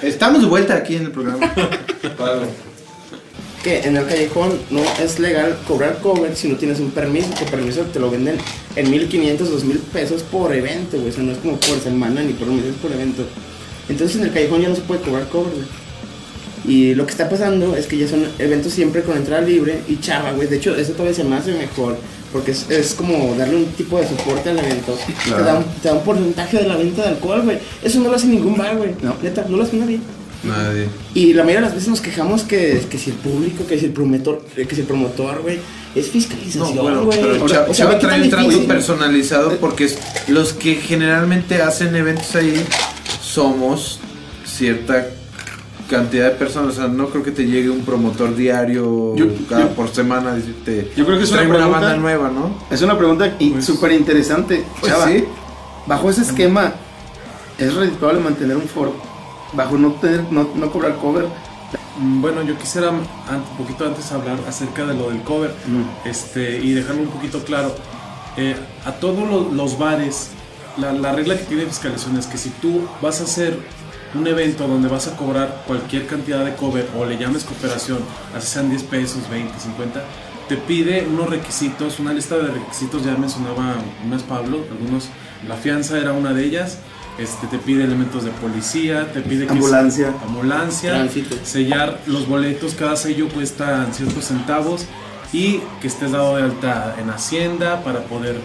Estamos de vuelta aquí en el programa. Que en el callejón no es legal cobrar cover si no tienes un permiso. Que permiso te lo venden en 1500, 2000 pesos por evento, güey. O sea, no es como por semana ni por un mes, es por evento. Entonces en el callejón ya no se puede cobrar cover, güey. Y lo que está pasando es que ya son eventos siempre con entrada libre y chava, güey. De hecho, eso todavía se me hace mejor. Porque es, es como darle un tipo de soporte al evento. Te, da un, te da un porcentaje de la venta de alcohol, güey. Eso no lo hace ningún bar, güey. No. Neta, no lo hace nadie. Nadie. Y la mayoría de las veces nos quejamos que, que si el público, que si el promotor, que si el promotor, güey, es fiscalización, No, bueno, güey. pero O sea, o trae un trato personalizado porque es- los que generalmente hacen eventos ahí somos cierta cantidad de personas. O sea, no creo que te llegue un promotor diario Yo- cada yo- por semana a decirte. Yo creo que es una "Traigo una pregunta- banda nueva, ¿no? Es una pregunta Pues- súper interesante. Pues Chava, sí. bajo ese esquema, ¿es redituable mantener un foro? Bajo no, tener, no, no cobrar cover. Mm, Bueno, yo quisiera un poquito antes hablar acerca de lo del cover este, y dejarlo un poquito claro. Eh, a todos lo- los bares, la, la regla que tiene fiscalización es que si tú vas a hacer un evento donde vas a cobrar cualquier cantidad de cover o le llames cooperación, así sean 10 pesos, 20, 50, te pide unos requisitos, una lista de requisitos, ya mencionaba unas Pablo, algunos, la fianza era una de ellas. Este, te pide elementos de policía, te pide que Ambulancia. ambulancia, Tránsito. sellar los boletos, cada sello cuesta ciertos centavos y que estés dado de alta en Hacienda para poder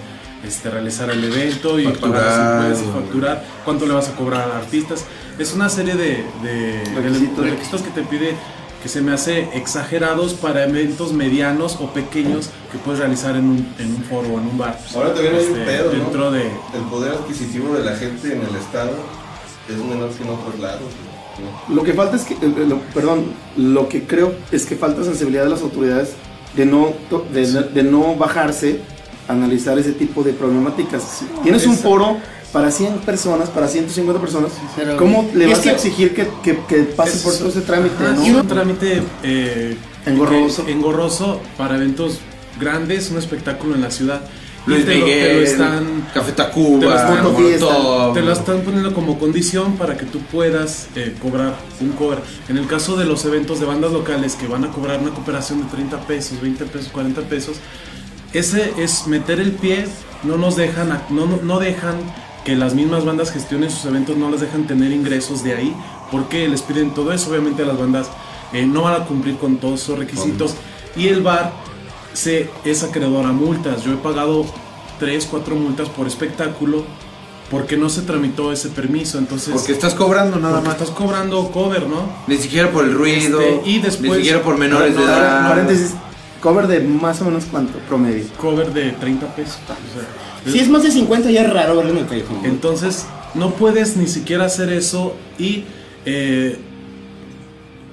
este, realizar el evento y Facturar. pagar los impuestos, facturar, cuánto le vas a cobrar a artistas. Es una serie de, de- de Requisitos. que te pide que se me hace exagerados para eventos medianos o pequeños que puedes realizar en un, en un foro o en un bar. Ahora también hay un Este, pedo, ¿no? dentro de El poder adquisitivo de la gente en el estado es menor que en otros lados. ¿no? Lo que falta es que, eh, lo- perdón, lo que creo es que falta sensibilidad de las autoridades de no, to- de, de no bajarse a analizar ese tipo de problemáticas. Tienes un foro para 100 personas, para 150 personas. Pero- ¿Cómo le vas que- a exigir que, que, que pase por todo ese trámite? Ajá, ¿no? es un trámite eh, Engorroso. que- engorroso para eventos grandes, un espectáculo en la ciudad. Y Luis te lo- te Miguel, lo están Café te lo Tacuba, están- Molotov. te lo están poniendo como condición para que tú puedas eh, cobrar un cover. En el caso de los eventos de bandas locales que van a cobrar una cooperación de 30 pesos, 20 pesos, 40 pesos, ese es meter el pie, no nos dejan, no- no dejan que las mismas bandas gestionen sus eventos, no les dejan tener ingresos de ahí, porque les piden todo eso, obviamente las bandas eh, no van a cumplir con todos esos requisitos y el bar se es acreedor a multas. Yo he pagado 3, 4 multas por espectáculo porque no se tramitó ese permiso, entonces Porque estás cobrando nada más. estás cobrando cover, ¿no? Ni siquiera por el ruido. Este, y después- ni siquiera por menores de No, edad. Paréntesis, cover de más o menos cuánto, promedio. Cover de 30 pesos. o sea, Si es más de 50 ya es raro verlo en el callejón. Entonces, no puedes ni siquiera hacer eso y eh,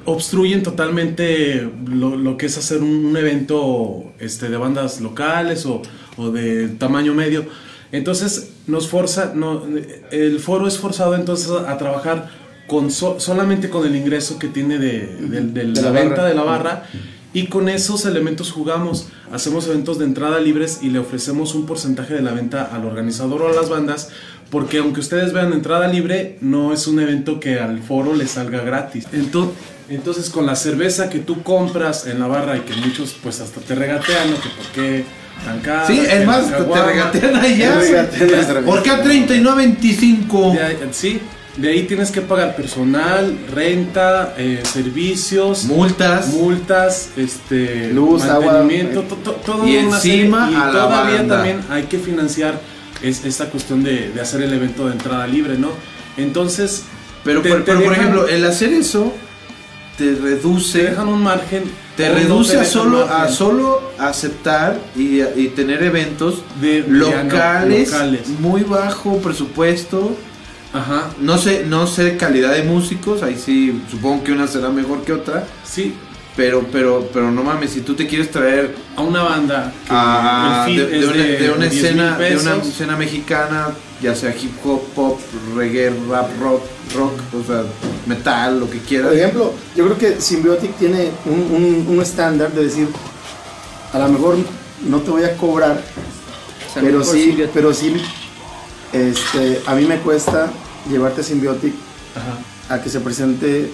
obstruyen totalmente lo, lo que es hacer un, un evento este, de bandas locales o, o de tamaño medio. Entonces, nos forza, no, el foro es forzado entonces a, trabajar con so- solamente con el ingreso que tiene de, de- de De la, la venta barra. de la barra y con esos elementos jugamos, hacemos eventos de entrada libres y le ofrecemos un porcentaje de la venta al organizador o a las bandas, porque aunque ustedes vean entrada libre, no es un evento que al foro le salga gratis. Entonces, entonces con la cerveza que tú compras en la barra y que muchos pues hasta te regatean, ¿no? que por qué tan cara, Sí, es más, te regatean cerveza. ¿Por qué a 30 y no a 25? De ahí- sí, de ahí tienes que pagar personal, renta, eh, servicios, Multas. multas, este, Luz, agua, mantenimiento, eh, to- to- todo y una encima serie, y a la todavía banda. también hay que financiar es, esta cuestión de, de hacer el evento de entrada libre, ¿no? Entonces, Pero, te- por, te pero, por dejan- ejemplo, el hacer eso te te reduce. dejan un margen, Te no reduce a solo, a solo aceptar y, y tener eventos de- de- locales, locales. muy bajo presupuesto. Ajá, No sé, no sé calidad de músicos, ahí sí supongo que una será mejor que otra, sí, pero pero pero no mames, si tú te quieres traer a una banda a, el de, una, de una 10,000 escena de una escena mexicana, ya sea hip hop, pop, reggae, rap, rock, rock, o sea, metal, lo que quieras. Por ejemplo, yo creo que Symbiotic tiene un, un- un estándar de decir, a lo mejor no te voy a cobrar, pero sí, pero sí este, a mí me cuesta llevarte Symbiotic Ajá. a que se presente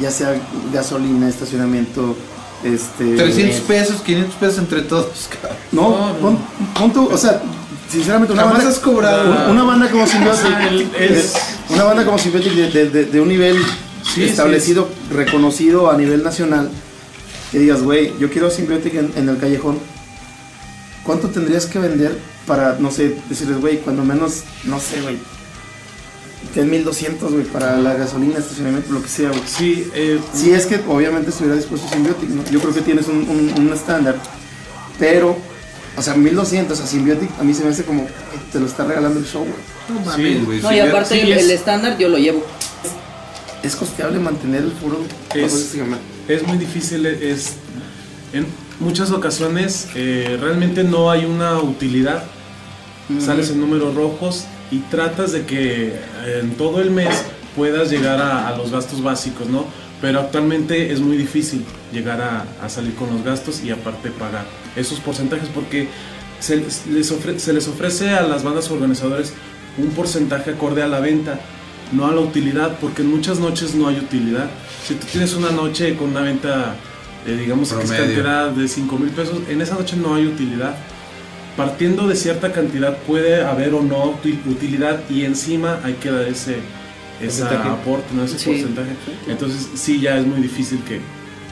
ya sea gasolina, estacionamiento, este... 300 pesos, 500 pesos entre todos, cabrón. No, pon, pon tú, o sea, sinceramente una Jamás banda, has cobrado. una- una banda como Symbiotic, es- una banda como Symbiotic de, de- de- de un nivel Sí, establecido, reconocido a nivel nacional, que digas, güey, yo quiero Symbiotic en, en el callejón, ¿cuánto tendrías que vender para, no sé, decirles, güey, cuando menos, no sé, güey, que es 1200, güey, para la gasolina, estacionamiento, lo que sea, güey? Sí, eh, Si es que obviamente estuviera dispuesto Symbiotic, ¿no? Yo creo que tienes un, un- un estándar, pero, o sea, 1200 a Symbiotic a mí se me hace como, te lo está regalando el show, güey. No mames, güey. No, y aparte sí, el, es- el estándar yo lo llevo. Es costeable mantener el foro Es- es muy difícil, es en muchas ocasiones eh, realmente no hay una utilidad. Sales en números rojos y tratas de que eh, en todo el mes puedas llegar a, a los gastos básicos, ¿no? Pero actualmente es muy difícil llegar a, a salir con los gastos y aparte pagar esos porcentajes porque se les, ofre- se les ofrece a las bandas organizadoras un porcentaje acorde a la venta, no a la utilidad, porque en muchas noches no hay utilidad. Si tú tienes una noche con una venta, eh, digamos que es Promedio. cantidad de 5 mil pesos, en esa noche no hay utilidad. Partiendo de cierta cantidad puede haber o no uti- utilidad y encima hay que dar ese, ese aporte, ¿no? ese Sí. porcentaje. Entonces sí ya es muy difícil que,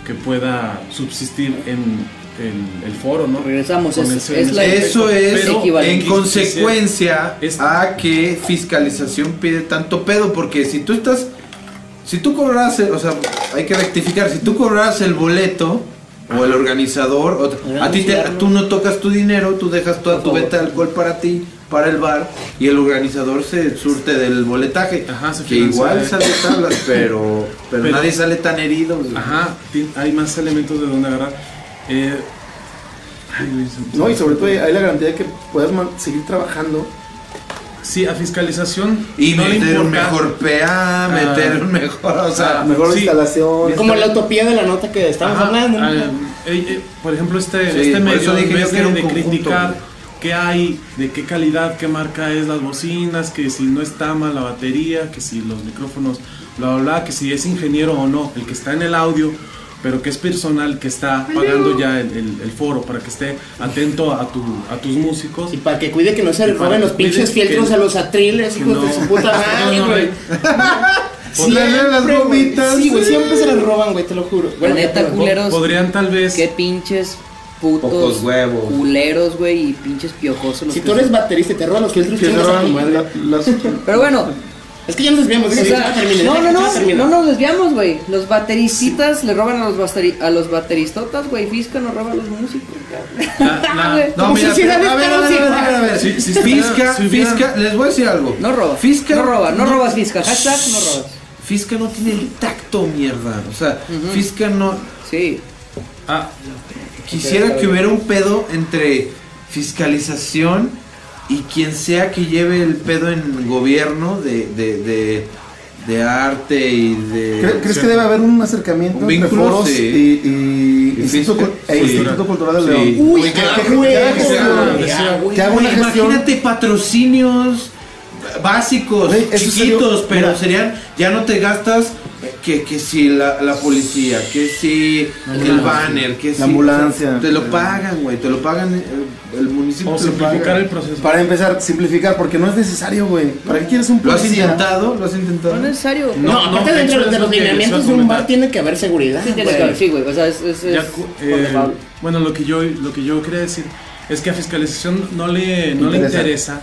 que pueda subsistir en, en el foro, ¿no? Regresamos, Con es- ese- es la- Eso es en consecuencia Es- a que fiscalización pide tanto pedo, porque si tú estás, si tú cobras, el- o sea, hay que rectificar, si tú cobras el boleto o el organizador, o- a ti te, tú no tocas tu dinero, tú dejas toda tu venta de alcohol para ti, para el bar, y el organizador se surte del boletaje, Ajá, se que igual sale tablas, pero, pero, Pero- nadie sale tan herido. Ajá, hay más elementos de donde agarrar. Eh, ay, No, y sobre todo hay la garantía de que puedas seguir trabajando. Sí, a fiscalización. Y no meter un mejor PA, meter un mejor, o sea, Ah, Mejor sí. instalación. Como la utopía de la nota que estamos Ajá, hablando. ¿no? ah, eh, eh, por ejemplo, este, Sí, este por medio, en vez de, de criticar qué hay, de qué calidad, qué marca es las bocinas, que si no está mal la batería, que si los micrófonos, bla, bla, bla, que si es ingeniero o no, el que está en el audio, pero que es personal, que está pagando ya el, el- el foro para que esté atento a, tu, a tus músicos. Y para que cuide que no se le roben los pinches que- a los atriles, hijos de su puta madre, No, no, güey. Sí, las gomitas. Sí, güey, siempre se las roban, güey, te lo juro. La neta, culeros. Podrían tal vez... Qué pinches putos Pocos huevos. culeros, güey, y pinches piojosos. los Si que tú eres baterista y te roban los filtros, tu roban las- Pero bueno, Es que ya nos desviamos, o sea, termine, no, no, no, no nos desviamos, güey. Los bateristitas le roban a los, basteri- a los bateristotas, güey. Fisca nos roba a los músicos. Güey. No, mira, a ver, a Fisca, Fisca, les voy a decir algo. No roba. Fisca, no roba, no, robas Fisca. Hashtag no robas. Fisca no tiene el tacto, mierda. O sea, Fisca no. Sí. Ah, Quisiera que hubiera un pedo entre fiscalización y quien sea que lleve el pedo en gobierno de, de, de, de arte y de. ¿Cre- ¿Crees que debe haber un acercamiento Un entre foros sí. y, y Y Instituto, fiscal- Cul- e. Instituto Cultural de Sí. León? Uy, que- que- haga una gestión. Imagínate patrocinios básicos, eso chiquitos, sería- pero mira. serían, ya no te gastas que, que si la, la policía, que si el banner, que si La ambulancia. te lo pagan, güey, te lo pagan eh, el, municipio. o te lo simplificar paga. el proceso. Para empezar, simplificar, porque no es necesario, güey. ¿Para qué quieres un ¿Lo has policía? intentado? ¿Lo has intentado? No es necesario. No, No, aparte no, dentro de de los lineamientos de un bar tiene que haber seguridad. Sí, tiene güey. que haber, sí, güey. O sea, es, es, es Ya cu- eh, bueno, lo que yo lo que yo quería decir es que a fiscalización no le no le Interesa. interesa.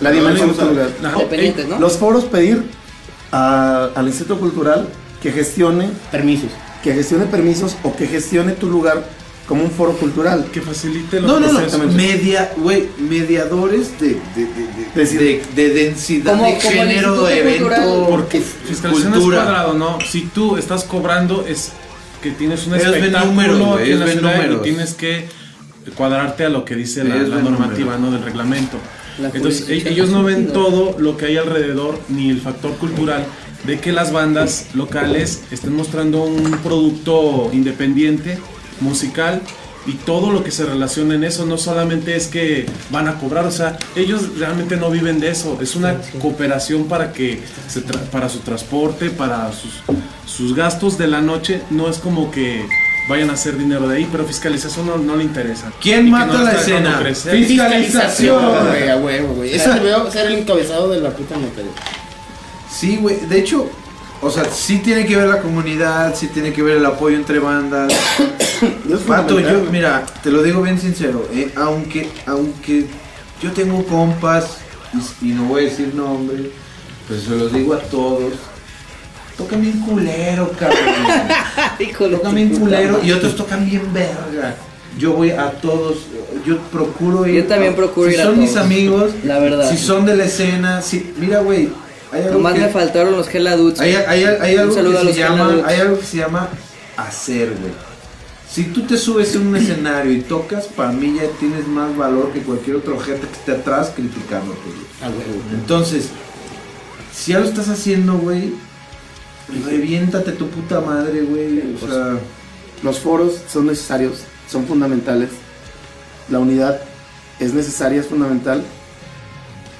La dimensión No ¿no? Los foros pedir a- al Instituto Cultural que gestione, Permisos. que gestione permisos o que gestione tu lugar como un foro cultural. que facilite los No, no, no, media, güey, mediadores de, de, de, de, de- de densidad Como- de género, de evento. Porque fiscalización es cuadrado, ¿no? Si tú estás cobrando es que tienes un espectáculo en la ciudad y tienes que cuadrarte a lo que dice la, normativa. ¿no? Del reglamento. La Entonces e- ellos no ven todo lo que hay alrededor ni el factor cultural de que las bandas locales estén mostrando un producto independiente musical y todo lo que se relaciona en eso. No solamente es que van a cobrar, o sea, ellos realmente no viven de eso. Es una cooperación para que se para su transporte, para sus, sus gastos de la noche. No es como que vayan a hacer dinero de ahí, pero fiscalización no, no le interesa. ¿Quién mata no la escena? Fiscalización. güey, a huevo, güey. Eso veo ser el encabezado de la puta nota, güey. Sí, güey. De hecho, o sea, sí tiene que ver la comunidad, sí tiene que ver el apoyo entre bandas. Es Vato, yo, mira, te lo digo bien sincero, eh, aunque, aunque yo tengo compas, y, y no voy a decir nombre, pues se los digo a todos, tocan bien culero, cabrón. Tocan bien culero y otros tocan bien verga. Yo voy a todos, yo procuro ir. Yo también a- procuro si ir a son mis amigos, la verdad. Si son de la escena, si, mira, güey, Nomás que- me faltaron los Hella Dudes. hay, hay- hay algo que los se llama, hay algo que se llama hacer, güey. Si tú te subes a un escenario y tocas, para mí ya tienes más valor que cualquier otro gente que esté atrás criticándote, güey. A huevo. Entonces, si ya lo estás haciendo, güey, reviéntate tu puta madre, güey. O sea, Los foros son necesarios, son fundamentales. La unidad es necesaria, es fundamental.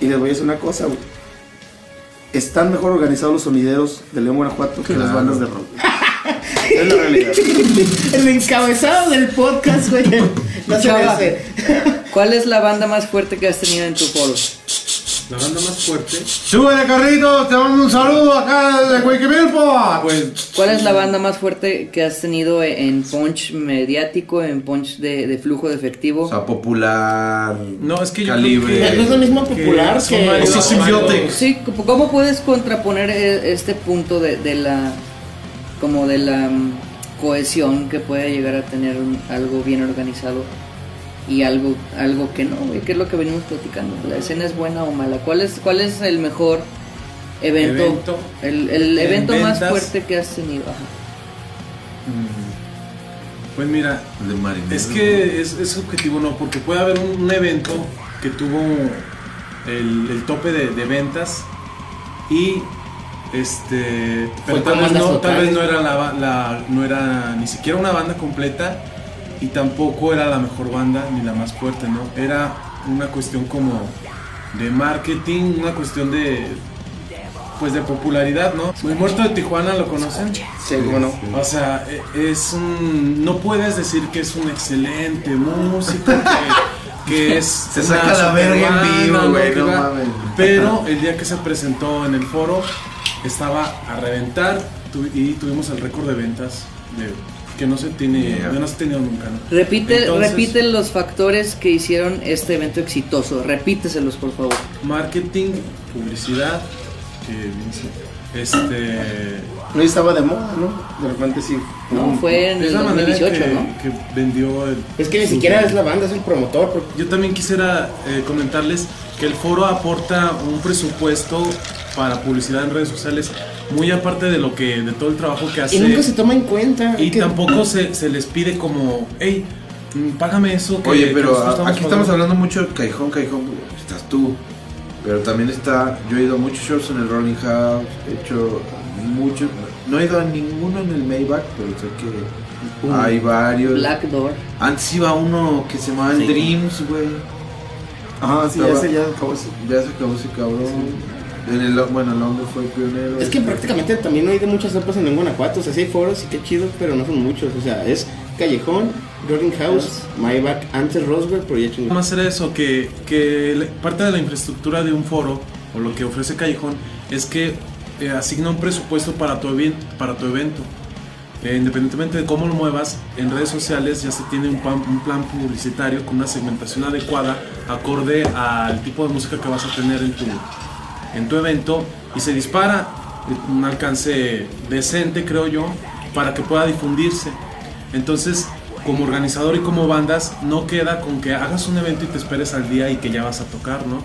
Y les voy a decir una cosa, güey. Están mejor organizados los sonideros de León, Guanajuato que las bandas de rock. es la realidad. El encabezado del podcast, güey. No se. ¿Cuál es la banda más fuerte que has tenido en tu foro? La banda más fuerte, súbele carritos, te mando un saludo acá de Cuiquimilpo. pues ¿Cuál es la banda más fuerte que has tenido en punch mediático, en punch de, de flujo de efectivo? O sea, popular. No, es que yo calibre. creo que- No es lo mismo popular que- varios- Eso es. Sí, ¿cómo puedes contraponer eh, este punto de, de la como de la mm, cohesión que puede llegar a tener un- algo bien organizado y algo algo que no, güey? ¿Qué es lo que venimos platicando? ¿La escena es buena o mala? ¿Cuál es cuál es el mejor evento, Evento. el, el En evento más fuerte que has tenido? Ajá. Mm, Pues mira, De es que es, es subjetivo, ¿no? Porque puede haber un, un evento que tuvo el, el tope de, de ventas y este pero tal vez, no, tal vez no era la- no era ni siquiera una banda completa y tampoco era la mejor banda ni la más fuerte, ¿no? Era una cuestión como de marketing, una cuestión de pues de popularidad, ¿no? Muy muerto de Tijuana, ¿lo conocen? Sí, cómo no. O sea, e- es un. No puedes decir que es un excelente músico, que, que es. Se saca la verga en vivo, güey, no mames. Pero el día que se presentó en el foro, estaba a reventar y tuvimos el récord de ventas de, que no se tiene. No se ha tenido nunca, ¿no? Repite, Entonces- repite los factores que hicieron este evento exitoso. Repíteselos, por favor. Marketing, publicidad, que. Este. No estaba de moda, ¿no? De repente sí. No, fue en Es el la manera 2018, que, ¿no? que vendió el. Es que ni siquiera es la banda, es el promotor. porque- Yo también quisiera eh, comentarles que el foro aporta un presupuesto para publicidad en redes sociales muy aparte de lo que de todo el trabajo que hace Y nunca se toma en cuenta. y que- tampoco se, se les pide como hey mm, págame eso que- Oye, pero aquí estamos pagando". hablando mucho de Cajón, Cajón, estás tú. Pero también está, yo he ido a muchos shows en el Rolling House, he hecho muchos, no he ido a ninguno en el Maybach, pero sé que hay varios. Black Door. Antes iba uno que se llamaba el Sí. Dreams, güey. Ajá, sí, ya Estaba- sé, ya acabó. Ya se acabó ese cabrón. El, bueno, el hombre fue el pionero. Es que prácticamente también no hay de muchas sopas en Guanajuato. O sea, sí hay foros y qué chido, pero no son muchos. O sea, es Callejón, Rolling House, Maybach, antes Roswell, pero ya chingó. más era eso que, que parte de la infraestructura de un foro o lo que ofrece Callejón es que eh, asigna un presupuesto para tu, para tu evento Eh, independientemente de cómo lo muevas en redes sociales ya se tiene un plan, un plan publicitario con una segmentación adecuada acorde al tipo de música que vas a tener en tu, en tu evento y se dispara un alcance decente creo yo para que pueda difundirse. Entonces como organizador y como bandas no queda con que hagas un evento y te esperes al día y que ya vas a tocar no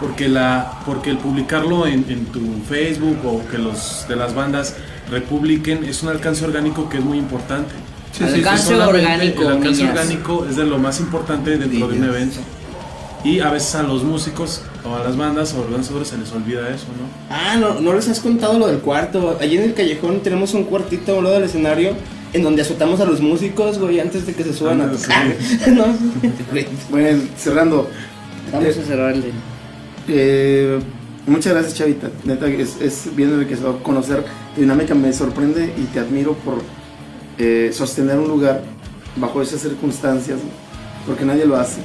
porque la porque el publicarlo en, en tu Facebook o que los de las bandas republiquen es un alcance orgánico que es muy importante. Sí, sí, sí, Alcance orgánico, el alcance niñas. orgánico es de lo más importante dentro de un evento. Y a veces a los músicos o a las bandas o organizadores se les olvida eso no Ah, no, no les has contado lo del cuarto. Allí en el Callejón tenemos un cuartito a un lado del escenario en donde azotamos a los músicos, güey, antes de que se suban a Ah, tocar. no, güey. Bueno, cerrando. Vamos Eh, a cerrar el. Eh, muchas gracias, Chavita. Neta, es, es bien enriquecedor conocer tu dinámica. Me sorprende y te admiro por eh, sostener un lugar bajo esas circunstancias, porque nadie lo hace.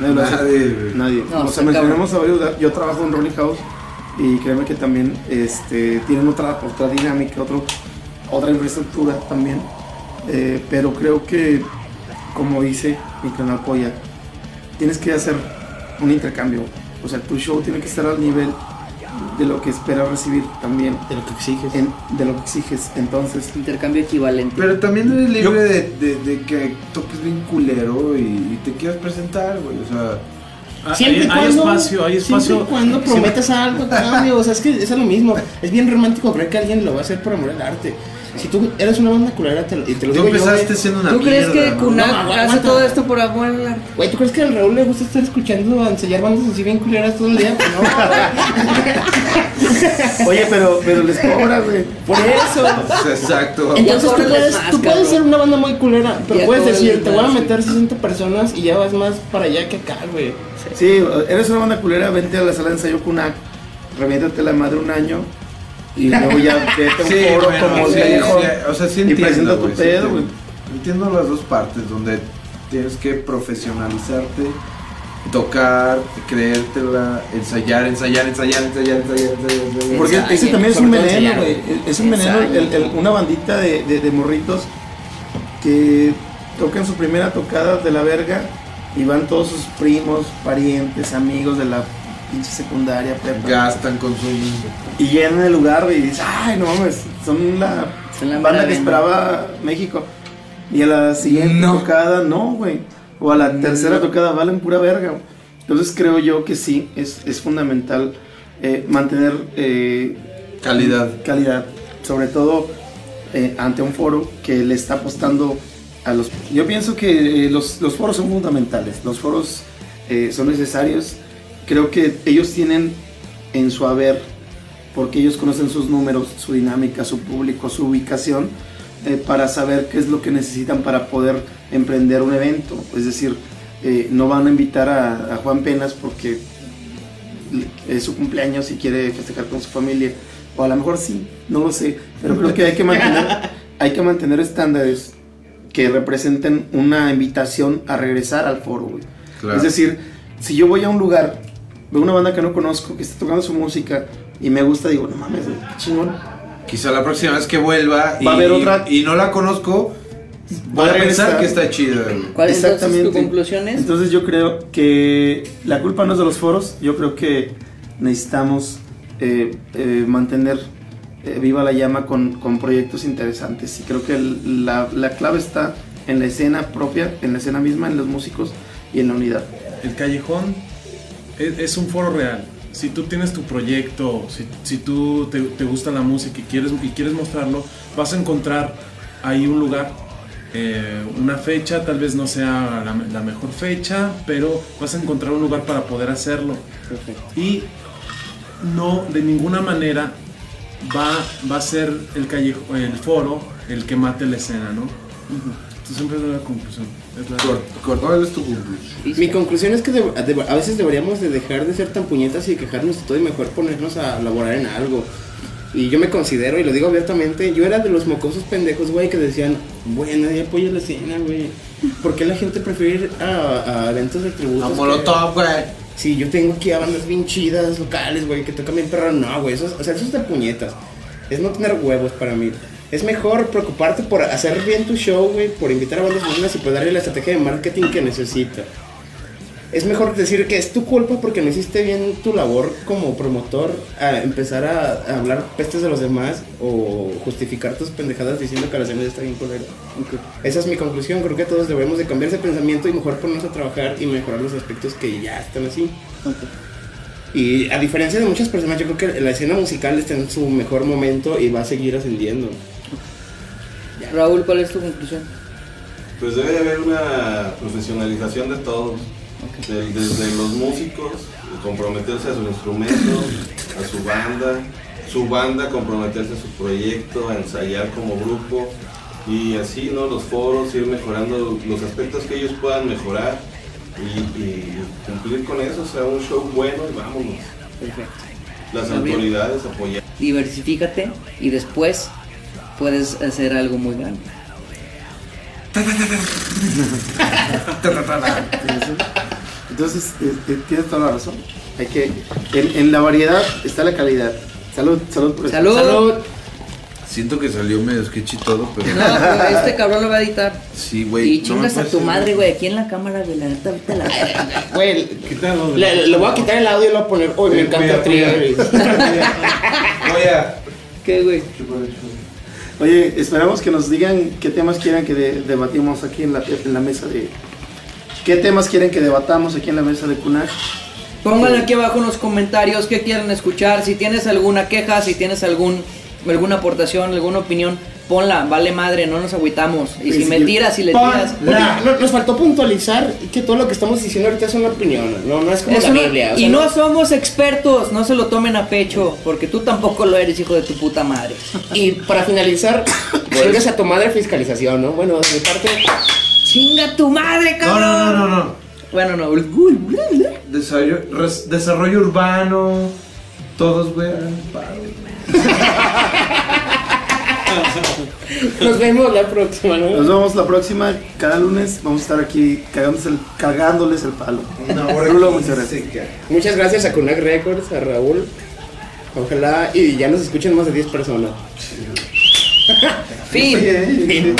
Nadie lo hace. Nadie. Nadie. No, o sea, mencionamos a varios. Yo trabajo en Rolling House y créeme que también este, tienen otra, otra dinámica, otro, otra infraestructura también. Eh, pero creo que, como dice mi canal Polla, tienes que hacer un intercambio. O sea, tu show tiene que estar al nivel de lo que esperas recibir también, De lo que exiges. en- de lo que exiges. Entonces, Intercambio equivalente. Pero también eres libre de, de- de que toques bien culero y, y te quieras presentar, güey. O sea, Ah, Siempre hay, y hay cuando, espacio, hay espacio. Siempre y cuando prometas algo a cambio, o sea, es que es lo mismo. Es bien romántico creer que alguien lo va a hacer por amor al arte. Si tú eres una banda culera te lo- y te lo tú digo yo, empezaste siendo una ¿Tú crees mierda, que. Kunak No, aguanta. hace todo esto por amor? Güey, ¿tú crees que al Raúl le gusta estar escuchando a ensayar bandas así bien culeras todo el día? Pues no, oye, pero, pero les cobras, güey. Por eso. Exacto. Entonces tú puedes, más, tú puedes ser una banda muy culera, pero puedes decir, te voy a meter 60 personas y ya vas más para allá que acá, güey. Sí, eres una banda culera, vente a la sala de ensayo Kunak, reviéntate la madre un año y luego ya vete a un Sí, foro bueno, como sí, sí, o sea, sí y entiendo, presenta tu pedo, entiendo. güey. Entiendo las dos partes, donde tienes que profesionalizarte, tocar, creértela, ensayar, ensayar, ensayar, ensayar, ensayar, ensayar, ensayar. Porque ese también es un veneno, güey. Es un veneno, el- el- una bandita de, de- de morritos que tocan su primera tocada de la verga y van todos sus primos, parientes, amigos de la pinche secundaria, prepa. gastan, consumen. Y llenan el lugar, güey, y dices, ay, no mames, son la Son la banda que vena". esperaba México. Y a la siguiente No. tocada, no, güey. O a la tercera tocada, valen pura verga. Entonces creo yo que sí, es, es fundamental eh, mantener eh, Calidad. calidad, sobre todo eh, ante un foro que le está apostando a los... Yo pienso que eh, los, los foros son fundamentales, los foros eh, son necesarios, creo que ellos tienen en su haber, porque ellos conocen sus números, su dinámica, su público, su ubicación, eh, para saber qué es lo que necesitan para poder emprender un evento. Es decir, eh, no van a invitar a, a Juan Penas porque es su cumpleaños y quiere festejar con su familia. O a lo mejor sí, no lo sé. Pero creo que hay que mantener, hay que mantener estándares que representen una invitación a regresar al foro. Claro. Es decir, si yo voy a un lugar, veo una banda que no conozco, que está tocando su música y me gusta, digo, no mames, qué chingón. Quizá la próxima vez que vuelva y, Va a haber otra- y no la conozco, voy Va a a pensar que está chida. güey. ¿Cuál entonces tu Exactamente. conclusión es? Entonces yo creo que la culpa no es de los foros, yo creo que necesitamos eh, eh, mantener eh, viva la llama con, con proyectos interesantes y creo que el- la, la clave está en la escena propia, en la escena misma, en los músicos y en la unidad. El callejón es, es un foro real. Si tú tienes tu proyecto, si, si tú te, te gusta la música y quieres, y quieres mostrarlo, vas a encontrar ahí un lugar, eh, una fecha, tal vez no sea la, la mejor fecha, pero vas a encontrar un lugar para poder hacerlo. Y no, de ninguna manera va, va a ser el, callejo, el foro el que mate la escena, ¿no? Esto siempre es la conclusión. Es la- Cor- ¿Cuál es tu conclusión? Mi conclusión es que de- de- a veces deberíamos de dejar de ser tan puñetas y quejarnos de todo y mejor ponernos a laborar en algo. Y yo me considero, y lo digo abiertamente, yo era de los mocosos pendejos, güey, que decían, güey, nadie apoya la escena, güey. ¿Por qué la gente prefiere ir a, a eventos de tributos? A Molotov, güey. Sí, yo tengo aquí a bandas bien chidas, locales, güey, que tocan bien perro. No, güey, eso es, o sea, eso es de puñetas. Es no tener huevos para mí. Es mejor preocuparte por hacer bien tu show, güey, por invitar a bandas buenas y por darle la estrategia de marketing que necesita. Es mejor decir que es tu culpa porque no hiciste bien tu labor como promotor a empezar a, a hablar pestes de los demás o justificar tus pendejadas diciendo que la escena ya está bien culera. Esa es mi conclusión, creo que todos debemos de cambiar ese pensamiento y mejor ponernos a trabajar y mejorar los aspectos que ya están así. Y a diferencia de muchas personas, yo creo que la escena musical está en su mejor momento y va a seguir ascendiendo. Raúl, ¿cuál es tu conclusión? Pues debe de haber una profesionalización de todos. Desde los músicos, comprometerse a su instrumento, a su banda, su banda comprometerse a su proyecto, a ensayar como grupo Y así, ¿no? Los foros, ir mejorando los aspectos que ellos puedan mejorar y, y cumplir con eso, o sea, un show bueno y vámonos. Perfecto. Las bien. autoridades apoyar. Diversifícate y después puedes hacer algo muy grande. Entonces, eh, eh, tienes toda la razón. Hay que, en, en la variedad está la calidad. Salud, salud por eso. ¡Salud! Siento que salió medio sketchy todo, pero. No, pero este cabrón lo va a editar. Sí, güey. Y chingas a tu madre, güey, aquí en la cámara, güey, la neta, vete a la Güey, Quítalo le, le voy a quitar el audio y lo voy a poner. Uy, me encanta Trigger. Voy a. ¿Qué, güey? Oye, esperamos que nos digan qué temas quieren que de- debatimos aquí en la, mesa de... ¿Qué temas quieren que debatamos aquí en la mesa de Kunash? Pongan aquí abajo en los comentarios qué quieren escuchar. Si tienes alguna queja, si tienes algún alguna aportación, alguna opinión, ponla, vale madre, no nos agüitamos. Y si me tiras, si le tiras. no- nos faltó puntualizar que todo lo que estamos diciendo ahorita es una opinión, no, no es como Es la una- Biblia. o y no somos expertos, no se lo tomen a pecho, porque tú tampoco lo eres, hijo de tu puta madre. Y para finalizar, chingas a tu madre fiscalización, ¿no? Bueno, de mi parte, ¡Chinga tu madre, No, cabrón! no, no, no, no. Bueno, no. Desarrollo, res- desarrollo urbano. Todos, güey. paro. nos vemos la próxima, ¿no? Nos vemos la próxima, cada lunes vamos a estar aquí cagándoles el, cagándoles el palo. Rulo, muchas gracias. Muchas gracias a Kunak Records, a Raúl. Ojalá y ya nos escuchen más de 10 personas. Fin. Fin.